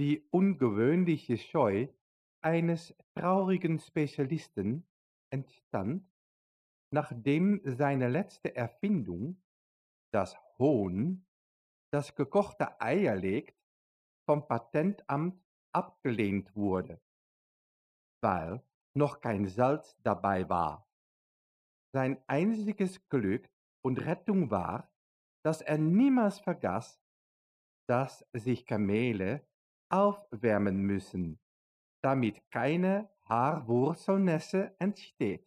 die ungewöhnliche Scheu eines traurigen Spezialisten entstand, nachdem seine letzte Erfindung, das Huhn, das gekochte Eier legt, vom Patentamt abgelehnt wurde, weil noch kein Salz dabei war. Sein einziges Glück und Rettung war, dass er niemals vergaß, dass sich Kamele aufwärmen müssen, damit keine Haarwurzelnässe entsteht.